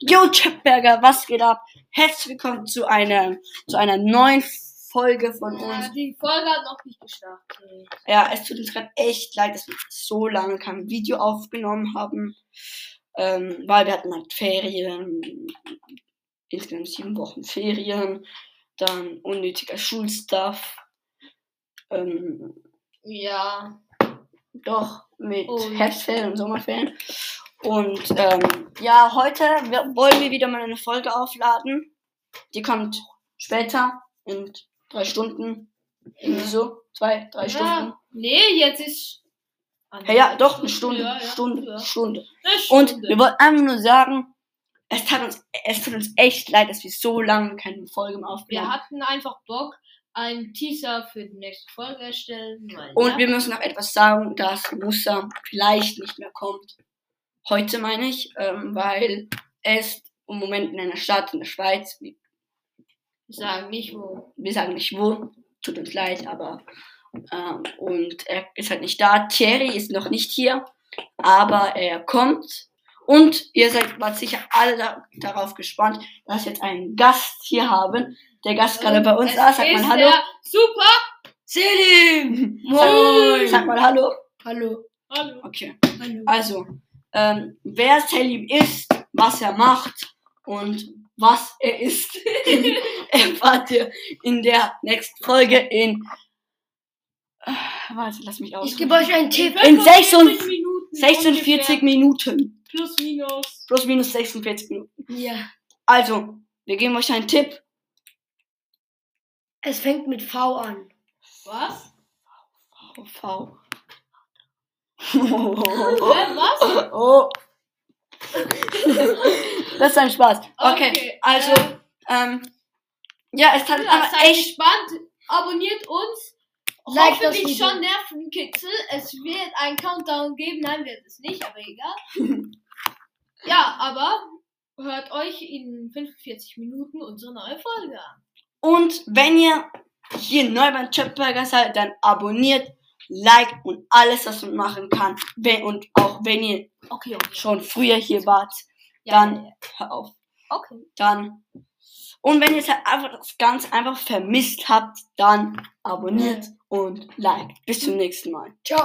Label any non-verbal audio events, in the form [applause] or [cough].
Yo, Chipberger, was geht ab? Herzlich willkommen zu einer, zu einer neuen Folge von Ja, uns. die Folge hat noch nicht gestartet. Ja, es tut uns gerade echt leid, dass wir so lange kein Video aufgenommen haben. Ähm, weil wir hatten halt Ferien, insgesamt sieben Wochen Ferien, dann unnötiger Schulstuff, ähm, Ja. doch mit Und- Herbstferien und Sommerferien. Und ähm, ja, heute wir- wollen wir wieder mal eine Folge aufladen. Die kommt später, in drei Stunden. Irgendwie so. Zwei, drei Stunden. ja. Nee, jetzt ist. Ja, ja, doch, eine Stunde. Ja, ja, Stunde. Stunde. Eine Und Stunde. wir wollten einfach nur sagen, es tat uns, es tut uns echt leid, dass wir so lange keine Folge mehr wir aufgenommen haben. hatten einfach Bock, einen Teaser für die nächste Folge erstellen. Weil, Und wir müssen noch etwas sagen, dass Musa vielleicht nicht mehr kommt. Heute meine ich, ähm, weil er ist im Moment in einer Stadt in der Schweiz. Wir, sagen nicht wo. wir sagen nicht wo, tut uns leid, aber ähm, und er ist halt nicht da. Thierry ist noch nicht hier, aber er kommt. Und ihr seid wart sicher alle da, darauf gespannt, dass wir jetzt einen Gast hier haben. Der Gast gerade bei uns da. Sag mal Hallo. Super. Selim! Moin. Sag mal Hallo. Hallo. Hallo. Okay. Hallo. Also, ähm, wer Selim ist, was er macht und was er ist, [laughs] erfahrt ihr in der nächsten Folge in. Äh, warte, lass mich aus. Ich gebe euch einen Tipp. In 46 46 Minuten 46 ungefähr. Minuten. Plus minus. Plus minus 46 Minuten. Ja. Also, wir geben euch einen Tipp. Es fängt mit V an. Was? V. Hä, was? oh. das ist ein Spaß. Okay, Okay, also, äh, ähm, ja, es hat aber seid echt gespannt. Abonniert uns. Like das Hoffentlich Video. schon Nervenkitzel. Es wird einen Countdown geben. Nein, wird es nicht, aber egal. [laughs] ja, aber hört euch in 45 Minuten unsere neue Folge an. Und wenn ihr hier neu beim Chipburger seid, dann abonniert, like und alles, was man machen kann. Wenn, und auch wenn ihr Okay, okay. schon früher hier wart, Ja, dann ja, hör auf. Okay. Dann. Und wenn ihr es halt einfach das ganz einfach vermisst habt, dann abonniert und like. Bis zum nächsten Mal. Ciao.